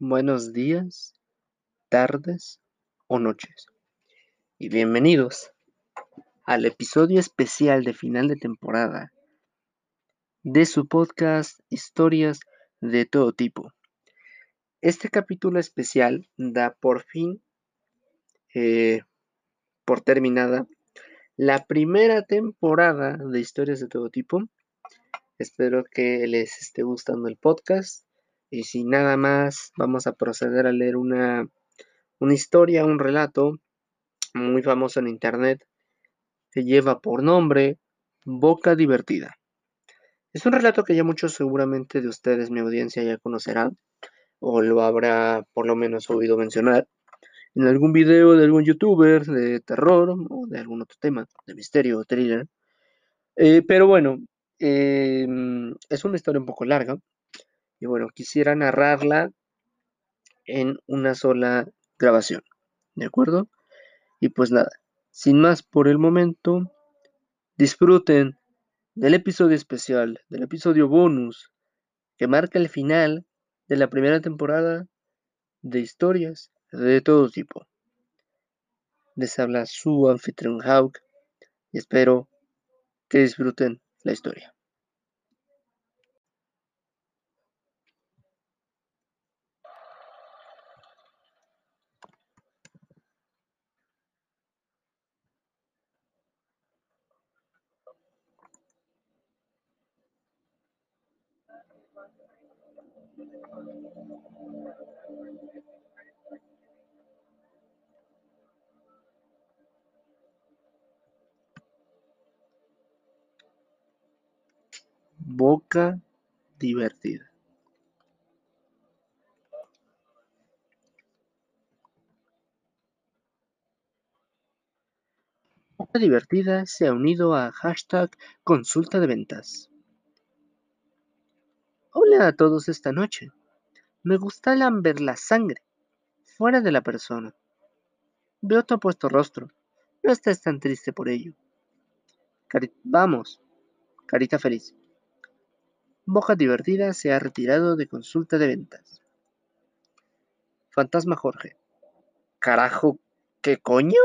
buenos días, tardes o noches. Y bienvenidos al episodio especial de final de temporada de su podcast Historias de todo tipo. Este capítulo especial da por fin eh, por terminada la primera temporada de Historias de todo tipo. Espero que les esté gustando el podcast y sin nada más, vamos a proceder a leer una, una historia, un relato muy famoso en internet que lleva por nombre Boca Divertida. Es un relato que ya muchos seguramente de ustedes, mi audiencia, ya conocerán o lo habrá por lo menos oído mencionar en algún video de algún youtuber de terror o de algún otro tema, de misterio o thriller. Eh, pero bueno, em, es una historia un poco larga, y bueno, quisiera narrarla en una sola grabación. ¿De acuerdo? Y pues nada, sin más por el momento, disfruten del episodio especial, del episodio bonus, que marca el final de la primera temporada de historias de todo tipo. Les habla su anfitrión Hawk y espero que disfruten la historia. Boca divertida. Boca divertida se ha unido a hashtag consulta de ventas. Hola a todos esta noche. Me gusta lamber la sangre, fuera de la persona. Veo tu apuesto rostro. No estés tan triste por ello. Vamos, carita feliz. Boca divertida se ha retirado de consulta de ventas. Fantasma Jorge. Carajo, ¿qué coño?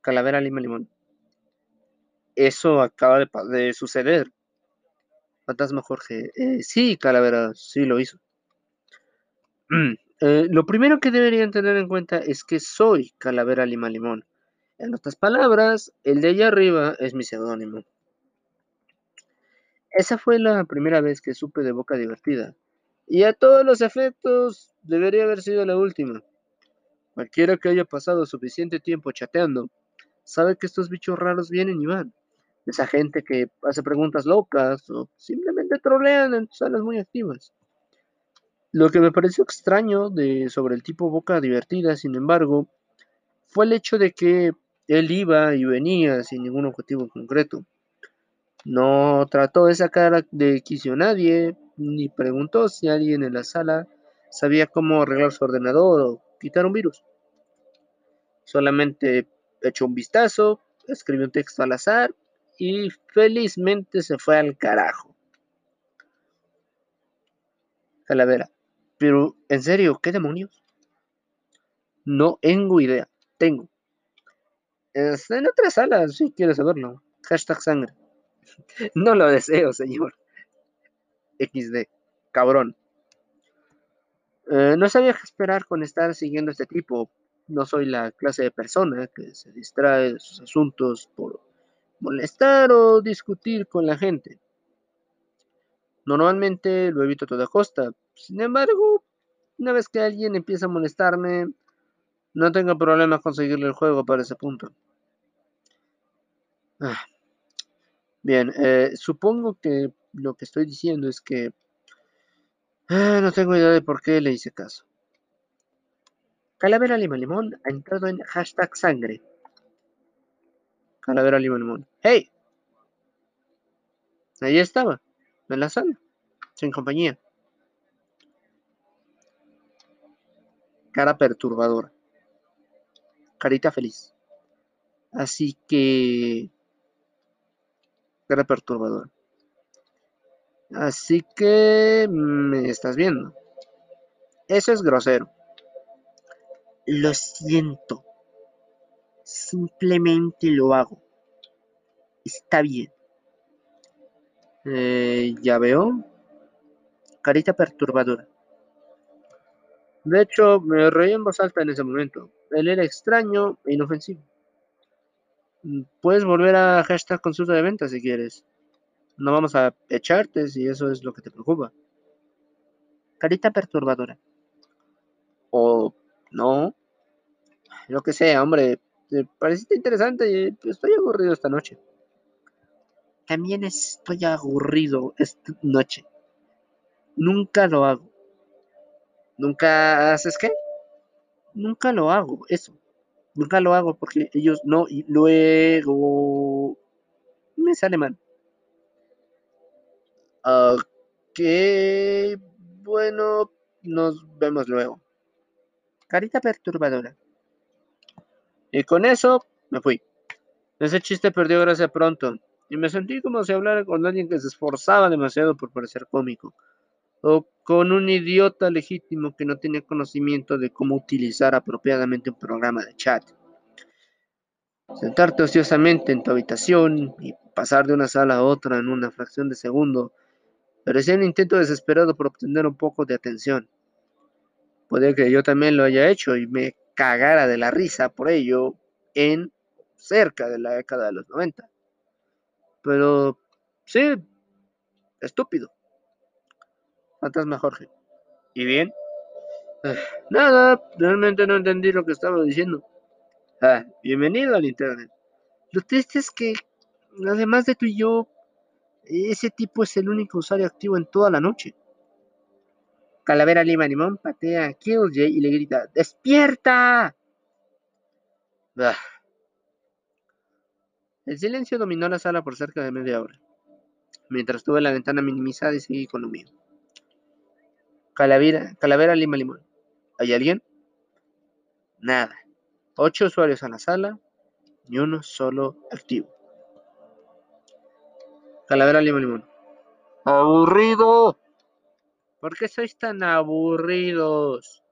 Calavera Lima Limón. Eso acaba de, suceder. Fantasma Jorge. Eh, sí, Calavera, sí lo hizo. Eh, lo primero que deberían tener en cuenta es que soy Calavera Lima Limón. En otras palabras, el de allá arriba es mi seudónimo. Esa fue la primera vez que supe de Boca Divertida. Y a todos los efectos, debería haber sido la última. Cualquiera que haya pasado suficiente tiempo chateando, sabe que estos bichos raros vienen y van. Esa gente que hace preguntas locas o simplemente trolean en salas muy activas. Lo que me pareció extraño de, sobre el tipo Boca Divertida, sin embargo, fue el hecho de que él iba y venía sin ningún objetivo concreto. No trató de sacar de quicio a nadie, ni preguntó si alguien en la sala sabía cómo arreglar su ordenador o quitar un virus. Solamente echó un vistazo, escribió un texto al azar y felizmente se fue al carajo. Calavera. Pero, en serio, ¿qué demonios? No tengo idea. Tengo. Está en otra sala, si quieres saberlo. Hashtag sangre. No lo deseo, señor. XD. Cabrón. Eh, no sabía qué esperar con estar siguiendo a este tipo. No soy la clase de persona que se distrae de sus asuntos por molestar o discutir con la gente. Normalmente lo evito a toda costa. Sin embargo, una vez que alguien empieza a molestarme, no tengo problema con seguirle el juego para ese punto. Ah. Bien, eh, supongo que lo que estoy diciendo es que ah, no tengo idea de por qué le hice caso. Calavera Lima Limón ha entrado en hashtag sangre. Calavera Limón. ¡Hey! Ahí estaba en la sala, sin compañía. Cara perturbadora. Carita feliz. Así que... Cara perturbadora. Así que... Me estás viendo. Eso es grosero. Lo siento. Simplemente lo hago. Está bien. Eh, ya veo. Carita perturbadora. De hecho, me reí en voz alta en ese momento. Él era extraño e inofensivo. Puedes volver a hashtag consulta de venta si quieres. No vamos a echarte si eso es lo que te preocupa. Carita perturbadora. O no. Lo que sea, hombre. Te pareciste interesante y estoy aburrido esta noche. También estoy aburrido esta noche. Nunca lo hago. ¿Nunca haces qué? Nunca lo hago, eso. Nunca lo hago porque ellos no y luego me sale mal. Ok, bueno, nos vemos luego. Carita perturbadora. Y con eso me fui. Ese chiste perdió gracia pronto, y me sentí como si hablara con alguien que se esforzaba demasiado por parecer cómico o con un idiota legítimo que no tenía conocimiento de cómo utilizar apropiadamente un programa de chat. Sentarte ociosamente en tu habitación y pasar de una sala a otra en una fracción de segundo parecía un intento desesperado por obtener un poco de atención. Puede que yo también lo haya hecho y me cagara de la risa por ello en cerca de la década de los 90. Pero sí, estúpido. Fantasma Jorge. ¿Y bien? Nada, realmente no entendí lo que estaba diciendo. Ah, bienvenido al internet. Lo triste es que, además de tú y yo, ese tipo es el único usuario activo en toda la noche. Calavera Lima Limón patea a Killj y le grita ¡Despierta! El silencio dominó la sala por cerca de media hora, mientras tuve la ventana minimizada y seguí con lo mío. Calavera, Calavera Lima Limón. ¿Hay alguien? Nada. Ocho usuarios en la sala, ni uno solo activo. Calavera Lima Limón. ¡Aburrido! ¿Por qué sois tan aburridos?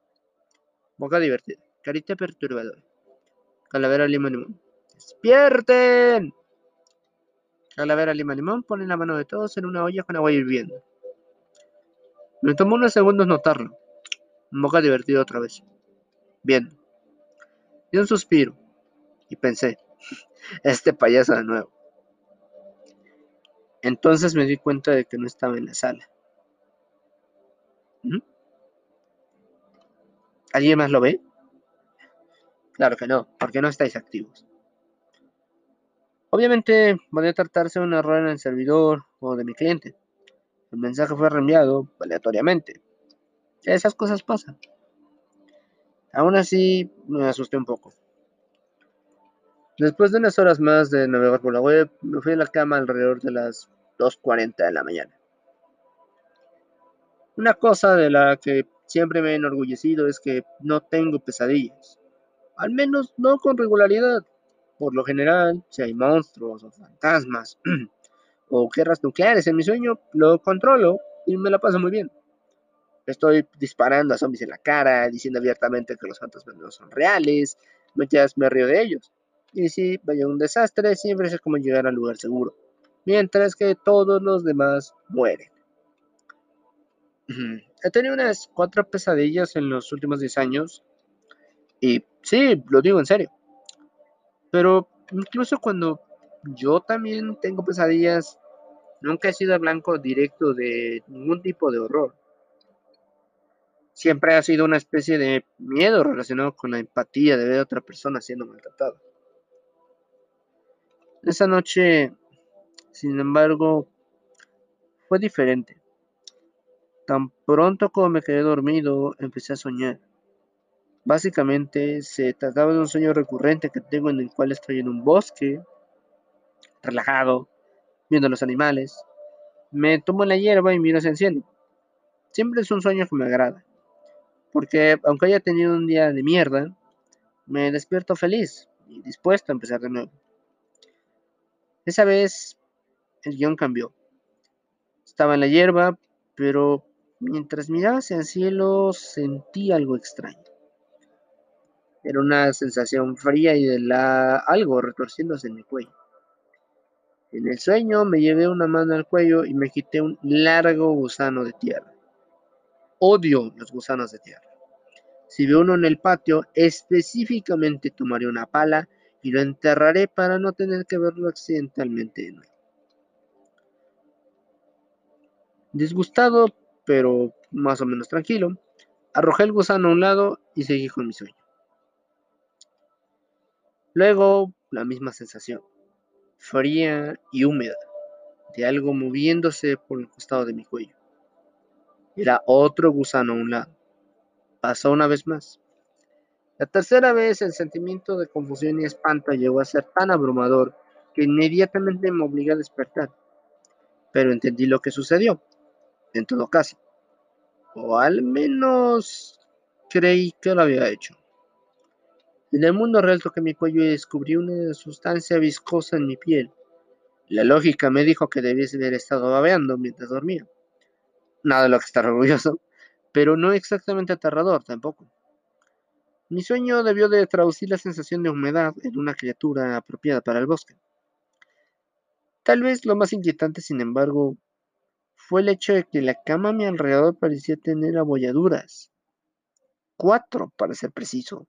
Boca divertida. Carita perturbadora. Calavera Lima Limón. ¡Despierten! Calavera Lima Limón pone la mano de todos en una olla con agua hirviendo. Me tomó unos segundos notarlo. Boca divertido otra vez. Bien. Y un suspiro. Y pensé, este payaso de nuevo. Entonces me di cuenta de que no estaba en la sala. ¿Alguien más lo ve? Claro que no, porque no estáis activos. Obviamente podría tratarse de un error en el servidor o de mi cliente. El mensaje fue reenviado aleatoriamente. Esas cosas pasan. Aún así, me asusté un poco. Después de unas horas más de navegar por la web, me fui a la cama alrededor de las 2.40 de la mañana. Una cosa de la que siempre me he enorgullecido es que no tengo pesadillas. Al menos no con regularidad. Por lo general, si hay monstruos o fantasmas o guerras nucleares en mi sueño, lo controlo y me la paso muy bien. Estoy disparando a zombies en la cara, diciendo abiertamente que los fantasmas no son reales, mientras me río de ellos. Y si vaya un desastre, siempre sé cómo llegar al lugar seguro, mientras que todos los demás mueren. He tenido unas cuatro pesadillas en los últimos 10 años, y sí, lo digo en serio. Pero incluso cuando yo también tengo pesadillas. Nunca he sido blanco directo de ningún tipo de horror. Siempre ha sido una especie de miedo relacionado con la empatía de ver a otra persona siendo maltratada. Esa noche, sin embargo, fue diferente. Tan pronto como me quedé dormido, empecé a soñar. Básicamente se trataba de un sueño recurrente que tengo en el cual estoy en un bosque relajado, viendo los animales. Me tomo la hierba y miro hacia el Siempre es un sueño que me agrada, porque aunque haya tenido un día de mierda, me despierto feliz y dispuesto a empezar de nuevo. Esa vez el guion cambió. Estaba en la hierba, pero Mientras miraba hacia el cielo sentí algo extraño. Era una sensación fría y de la... algo retorciéndose en mi cuello. En el sueño me llevé una mano al cuello y me quité un largo gusano de tierra. Odio los gusanos de tierra. Si veo uno en el patio, específicamente tomaré una pala y lo enterraré para no tener que verlo accidentalmente de nuevo. Disgustado, pero más o menos tranquilo, arrojé el gusano a un lado y seguí con mi sueño. Luego, la misma sensación, fría y húmeda, de algo moviéndose por el costado de mi cuello. Era otro gusano a un lado. Pasó una vez más. La tercera vez el sentimiento de confusión y espanto llegó a ser tan abrumador que inmediatamente me obligé a despertar. Pero entendí lo que sucedió, en todo caso. O al menos creí que lo había hecho. En el mundo real toqué mi cuello y descubrí una sustancia viscosa en mi piel. La lógica me dijo que debiese haber estado babeando mientras dormía. Nada de lo que estar orgulloso, pero no exactamente aterrador tampoco. Mi sueño debió de traducir la sensación de humedad en una criatura apropiada para el bosque. Tal vez lo más inquietante, sin embargo, fue el hecho de que la cama a mi alrededor parecía tener abolladuras. Cuatro, para ser preciso.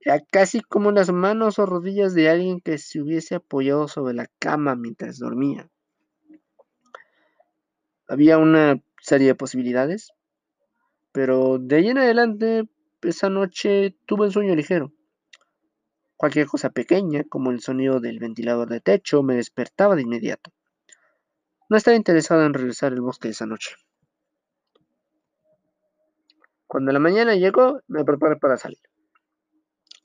Era casi como las manos o rodillas de alguien que se hubiese apoyado sobre la cama mientras dormía. Había una serie de posibilidades, pero de ahí en adelante esa noche tuve un sueño ligero. Cualquier cosa pequeña, como el sonido del ventilador de techo, me despertaba de inmediato. No estaba interesado en regresar al bosque esa noche. Cuando la mañana llegó, me preparé para salir.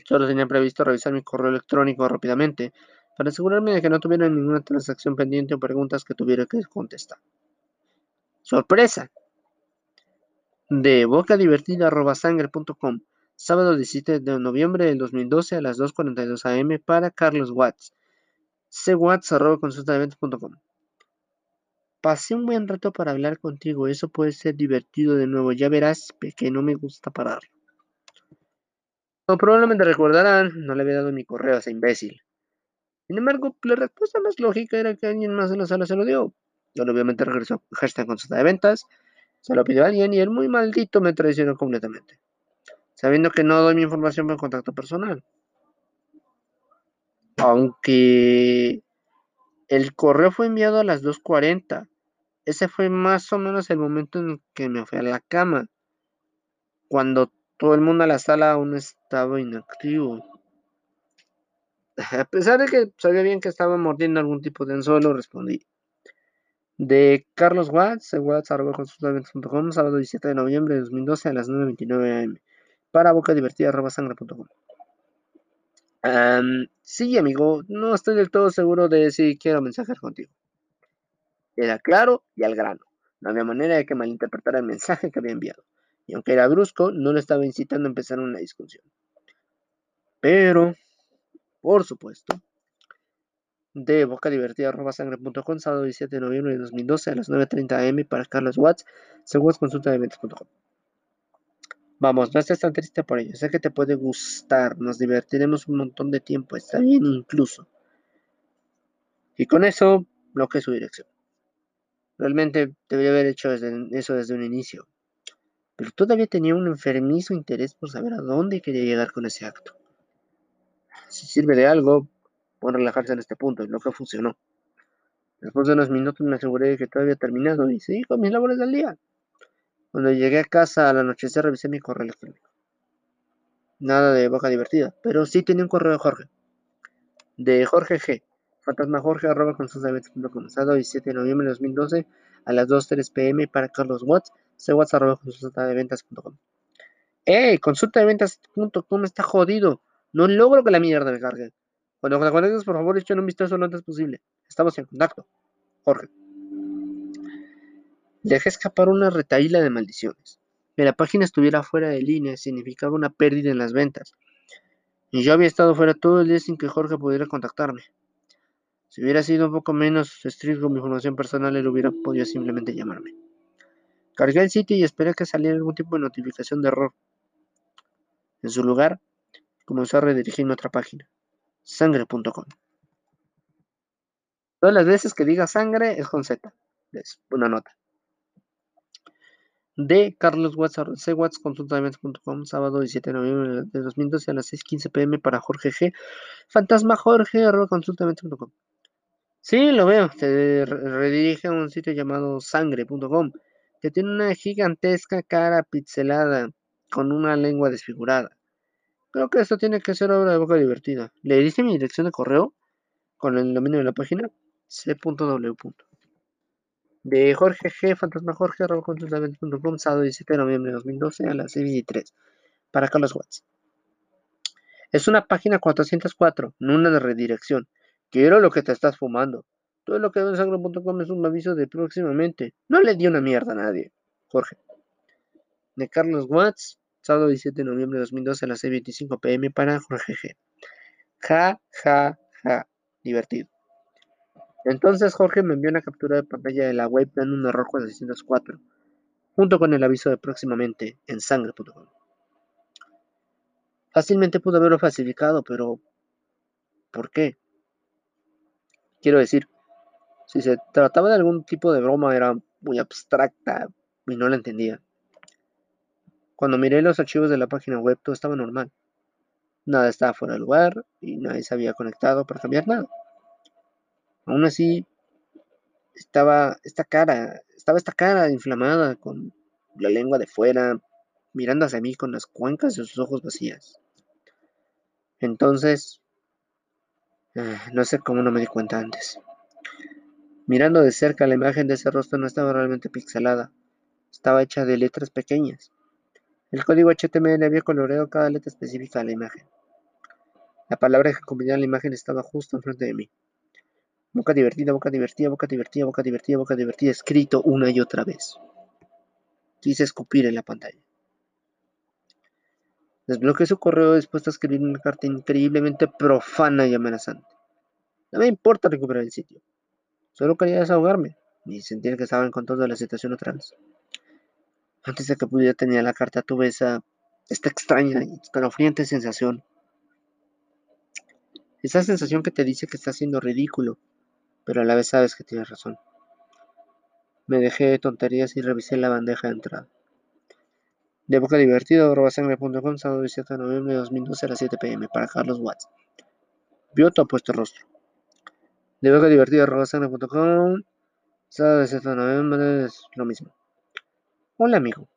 Solo tenía previsto revisar mi correo electrónico rápidamente para asegurarme de que no tuviera ninguna transacción pendiente o preguntas que tuviera que contestar. ¡Sorpresa! de bocadivertida.sangre.com, sábado 17 de noviembre del 2012 a las 2.42 am para Carlos Watts. cwatts.consultaeventos.com. Pasé un buen rato para hablar contigo, eso puede ser divertido de nuevo, ya verás que no me gusta parar. Como probablemente recordarán, no le había dado mi correo a ese imbécil. Sin embargo, la respuesta más lógica era que alguien más en la sala se lo dio. Yo obviamente regresó hashtag consulta de ventas se lo pidió a alguien y el muy maldito me traicionó completamente, sabiendo que no doy mi información por contacto personal. Aunque el correo fue enviado a las 2.40. Ese fue más o menos el momento en que me fui a la cama, cuando todo el mundo a la sala aún estaba inactivo. A pesar de que sabía bien que estaba mordiendo algún tipo de anzuelo, respondí de Carlos Watts, watts.com, sábado 17 de noviembre de 2012 a las 9.29 am, para bocadivertida.sangre.com. Sí, amigo, no estoy del todo seguro de si quiero mensajear contigo. Era claro y al grano. No había manera de que malinterpretara el mensaje que había enviado. Y aunque era brusco, no le estaba incitando a empezar una discusión. Pero, por supuesto, de bocadivertida.sangre.com, sábado 17 de noviembre de 2012 a las 9.30 am para Carlos Watts, según consulta de eventos.com. Vamos, no estés tan triste por ello, sé que te puede gustar, nos divertiremos un montón de tiempo, está bien incluso. Y con eso bloqueé su dirección. Realmente debería haber hecho eso desde un inicio, pero todavía tenía un enfermizo interés por saber a dónde quería llegar con ese acto. Si sirve de algo, Pueden relajarse en este punto, y lo que funcionó. Después de unos minutos me aseguré de que todo había terminado y seguí con mis labores del día. Cuando llegué a casa al anochecer revisé mi correo electrónico. Nada de boca divertida, pero sí tenía un correo de Jorge. De Jorge G. Fantasmajorge arroba consultadeventas.com. Sábado 17 de noviembre de 2012 a las 2.3 pm para Carlos Watts. Cwatts arroba consultadeventas.com. ¡Eh! Consultadeventas.com está jodido. No logro que la mierda me cargue. Cuando te conectes, por favor, echen un vistazo lo antes posible. Estamos en contacto. Jorge. Dejé escapar una retaíla de maldiciones. Que la página estuviera fuera de línea significaba una pérdida en las ventas. Y yo había estado fuera todo el día sin que Jorge pudiera contactarme. Si hubiera sido un poco menos estricto con mi información personal, él hubiera podido simplemente llamarme. Cargué el sitio y esperé que saliera algún tipo de notificación de error. En su lugar, comenzó a redirigirme a otra página, sangre.com. Todas las veces que diga sangre es con Z. Una nota. De Carlos Watts, cwatts.com, sábado 17 de noviembre de 2012 a las 6.15 pm para Jorge G. Fantasma Jorge, consultamente.com. Sí, lo veo. Te redirige a un sitio llamado sangre.com, que tiene una gigantesca cara pixelada con una lengua desfigurada. Creo que esto tiene que ser obra de boca divertida. ¿Le dice mi dirección de correo? Con el dominio de la página c.w. De Jorge G. Fantasma Jorge, consultamente.com, sábado 17 de noviembre de 2012 a las 6.23. Para Carlos Watts. Es una página 404, no una de redirección. Quiero lo que te estás fumando. Todo lo que veo en sangre.com es un aviso de próximamente. No le di una mierda a nadie. Jorge. De Carlos Watts, sábado 17 de noviembre de 2012 a las 6.25 pm para Jorge G. Ja, ja, ja. Divertido. Entonces Jorge me envió una captura de pantalla de la web dando un error 404, junto con el aviso de próximamente en sangre.com. Fácilmente pudo haberlo falsificado, pero ¿por qué? Quiero decir, si se trataba de algún tipo de broma era muy abstracta y no la entendía. Cuando miré los archivos de la página web todo estaba normal. Nada estaba fuera de lugar y nadie se había conectado para cambiar nada. Aún así, estaba esta cara, estaba esta cara inflamada con la lengua de fuera, mirando hacia mí con las cuencas de sus ojos vacías. Entonces, ah, no sé cómo no me di cuenta antes. Mirando de cerca, la imagen de ese rostro no estaba realmente pixelada, estaba hecha de letras pequeñas. El código HTML había coloreado cada letra específica de la imagen. La palabra que combinaba la imagen estaba justo enfrente de mí. Boca divertida, boca divertida, boca divertida, boca divertida, boca divertida, escrito una y otra vez. Quise escupir en la pantalla. Desbloqueé su correo dispuesto a escribir una carta increíblemente profana y amenazante. No me importa recuperar el sitio. Solo quería desahogarme y sentir que estaba en control de la situación otra vez. Antes de que pudiera tener la carta tuve esa, esta extraña y escalofriante sensación. Esa sensación que te dice que estás siendo ridículo, pero a la vez sabes que tienes razón. Me dejé de tonterías y revisé la bandeja de entrada. De boca divertido, robasangre.com, sábado 17 de noviembre de 2012 a las 7 pm, para Carlos Watts. Vio tu apuesto rostro. De boca divertido, robasangre.com, sábado 17 de noviembre es lo mismo. Hola, amigo.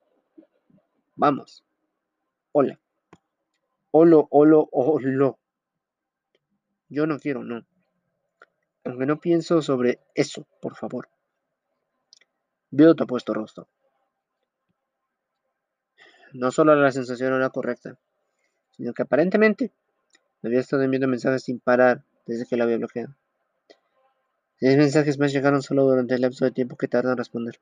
Vamos. Hola. Holo, holo, holo. Yo no quiero, no. Aunque no pienso sobre eso, por favor. Veo tu apuesto rostro. No solo la sensación era correcta, sino que aparentemente me había estado enviando mensajes sin parar desde que la había bloqueado. Seis mensajes más llegaron solo durante el lapso de tiempo que tardó en responder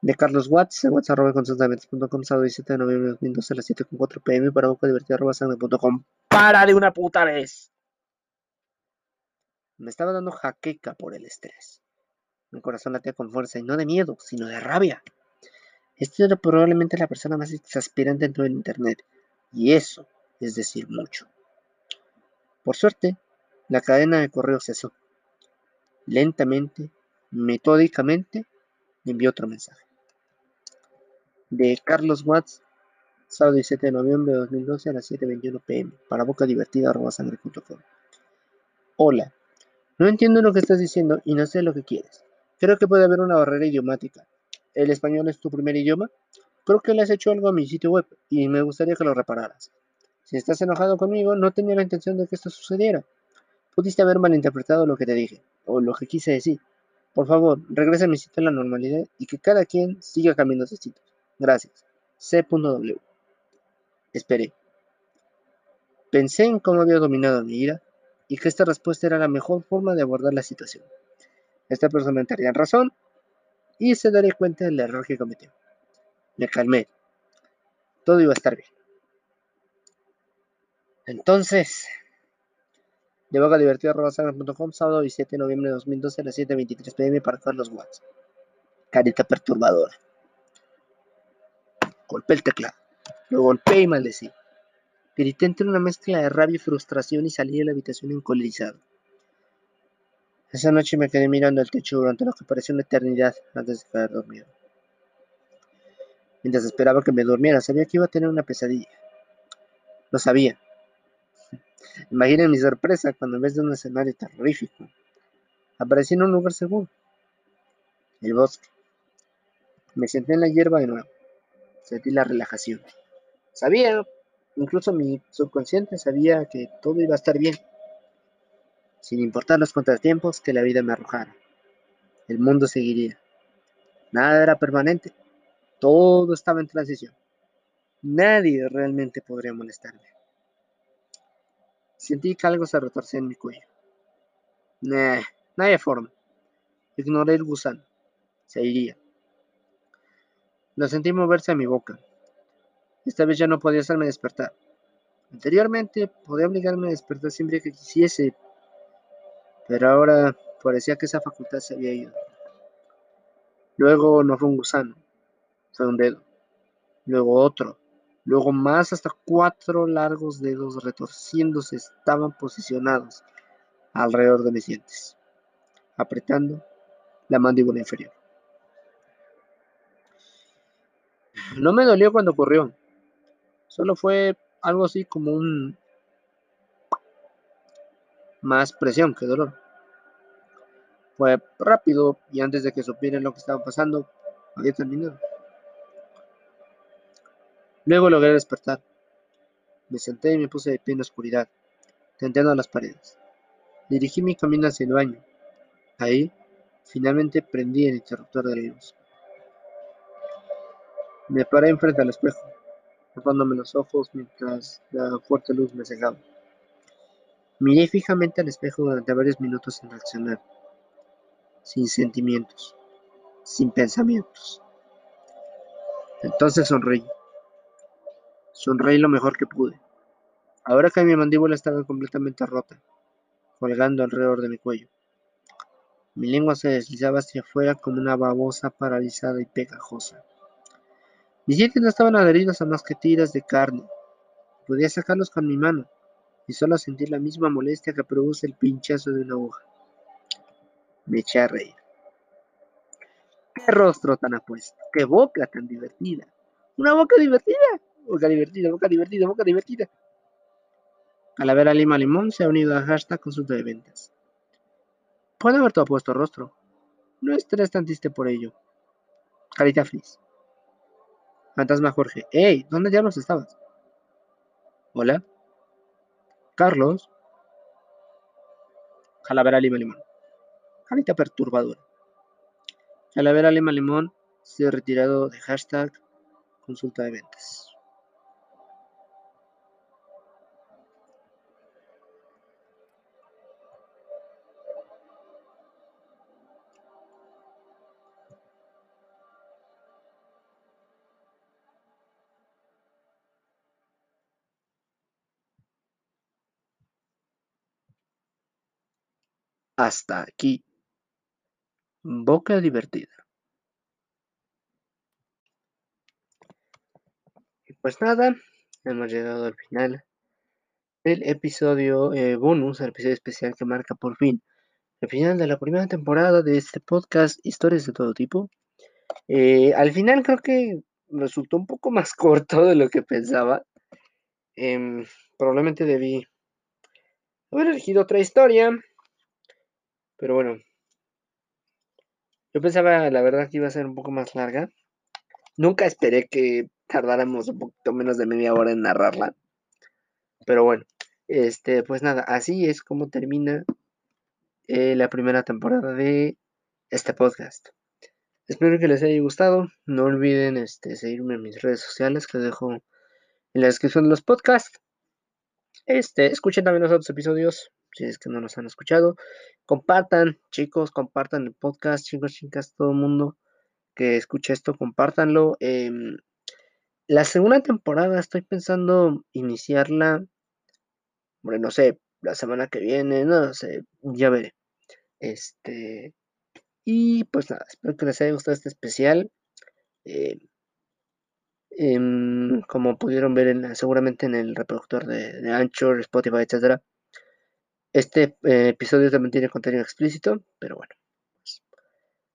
de Carlos Watts, watts.com, sábado 17 de noviembre de 2012 a las 7.4 pm para boca divertida ¡Para de una puta vez! Me estaba dando jaqueca por el estrés. Mi corazón latía con fuerza y no de miedo, sino de rabia. Este era probablemente la persona más exasperante dentro del Internet, y eso es decir mucho. Por suerte, la cadena de correo cesó. Lentamente, metódicamente, envió otro mensaje de Carlos Watts, sábado 17 de noviembre de 2012 a las 7.21 pm, para boca divertida. Hola, no entiendo lo que estás diciendo y no sé lo que quieres. Creo que puede haber una barrera idiomática. ¿El español es tu primer idioma? Creo que le has hecho algo a mi sitio web y me gustaría que lo repararas. Si estás enojado conmigo, no tenía la intención de que esto sucediera. Pudiste haber malinterpretado lo que te dije, o lo que quise decir. Por favor, regresa a mi sitio a la normalidad y que cada quien siga cambiando sus sitios. Gracias. C.W. Esperé. Pensé en cómo había dominado mi ira y que esta respuesta era la mejor forma de abordar la situación. Esta persona entraría en razón y se daría cuenta del error que cometió. Me calmé. Todo iba a estar bien. Entonces, de boca divertida sábado 17 de noviembre de 2012 a las 7.23 pm para Carlos Watts. Carita perturbadora. Golpeé el teclado. Lo golpeé y maldecí. Grité entre una mezcla de rabia y frustración y salí de la habitación encolerizado. Esa noche me quedé mirando el techo durante lo que pareció una eternidad antes de quedar dormido. Mientras esperaba que me durmiera, sabía que iba a tener una pesadilla. Lo sabía. Imaginen mi sorpresa cuando en vez de un escenario terrorífico, aparecí en un lugar seguro. El bosque. Me senté en la hierba de nuevo. Sentí la relajación. Sabía, incluso mi subconsciente sabía que todo iba a estar bien sin importar los contratiempos que la vida me arrojara. El mundo seguiría. Nada era permanente. Todo estaba en transición. Nadie realmente podría molestarme. Sentí que algo se retorcía en mi cuello. Nah, no había forma. Ignoré el gusano. Se iría. Lo sentí moverse a mi boca. Esta vez ya no podía hacerme despertar. Anteriormente podía obligarme a despertar siempre que quisiese, pero ahora parecía que esa facultad se había ido. Luego no fue un gusano, fue un dedo, luego otro, luego más hasta cuatro largos dedos retorciéndose estaban posicionados alrededor de mis dientes, apretando la mandíbula inferior. No me dolió cuando ocurrió, solo fue algo así como un más presión que dolor. Fue rápido y antes de que supieran lo que estaba pasando, había terminado. Luego logré despertar. Me senté y me puse de pie en la oscuridad, tenteando las paredes. Dirigí mi camino hacia el baño. Ahí, finalmente prendí el interruptor de la luz. Me paré enfrente al espejo, tapándome los ojos mientras la fuerte luz me cegaba. Miré fijamente al espejo durante varios minutos sin reaccionar, sin sentimientos, sin pensamientos. Entonces sonreí. Sonreí lo mejor que pude. Ahora que mi mandíbula estaba completamente rota, colgando alrededor de mi cuello. Mi lengua se deslizaba hacia afuera como una babosa paralizada y pegajosa. Mis dientes no estaban adheridos a más que tiras de carne. Podía sacarlos con mi mano, y solo sentir la misma molestia que produce el pinchazo de una aguja. Me eché a reír. ¡Qué rostro tan apuesto! ¡Qué boca tan divertida! ¡Una boca divertida! Boca divertida, boca divertida, boca divertida. Calavera Lima Limón se ha unido a hashtag consulta de ventas. Puede haber tu apuesto rostro. No estés tan triste por ello. Carita feliz. Fantasma Jorge. ¡Ey! ¿Dónde diablos estabas? ¿Hola? Carlos. Calavera Lima Limón. Carita perturbadora. Calavera Lima Limón se ha retirado de hashtag consulta de ventas. Hasta aquí. Boca divertida. Y pues nada, hemos llegado al final del episodio eh, bonus, el episodio especial que marca por fin el final de la primera temporada de este podcast Historias de todo tipo. Eh, al final creo que resultó un poco más corto de lo que pensaba. Em, probablemente debí haber elegido otra historia. Pero bueno. Yo pensaba, la verdad, que iba a ser un poco más larga. Nunca esperé que tardáramos un poquito menos de media hora en narrarla. Pero bueno, este, pues nada, así es como termina eh, la primera temporada de este podcast. Espero que les haya gustado. No olviden este, seguirme en mis redes sociales que dejo en la descripción de los podcasts. Este, escuchen también los otros episodios si es que no nos han escuchado. Compartan, chicos, compartan el podcast, chicos, chicas, todo el mundo que escuche esto, compártanlo. Em, la segunda temporada estoy pensando iniciarla, bueno, no sé, la semana que viene, no sé, ya veré. Este, Y pues nada, espero que les haya gustado este especial. Eh, em, como pudieron ver en, seguramente en el reproductor de, Anchor, Spotify, etc. Este eh, episodio también tiene contenido explícito, pero bueno, pues,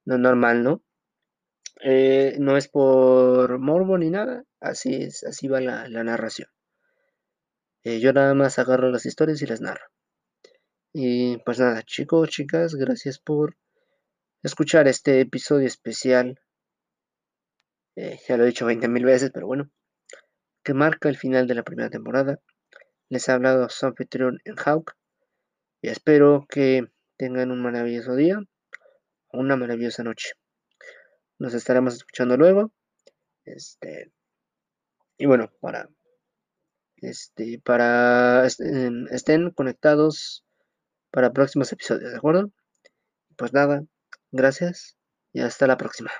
no es normal, ¿no? Eh, no es por morbo ni nada, así es, así va la, narración. yo nada más agarro las historias y las narro. Y pues nada, chicos, chicas, gracias por escuchar este episodio especial. Eh, ya lo he dicho 20 mil veces, pero bueno. Que marca el final de la primera temporada. Les ha hablado su anfitrión en Hawk. Y espero que tengan un maravilloso día una maravillosa noche. Nos estaremos escuchando luego. Este. Y bueno, para. Este. Para. Estén conectados para próximos episodios, ¿de acuerdo? Pues nada, gracias y hasta la próxima.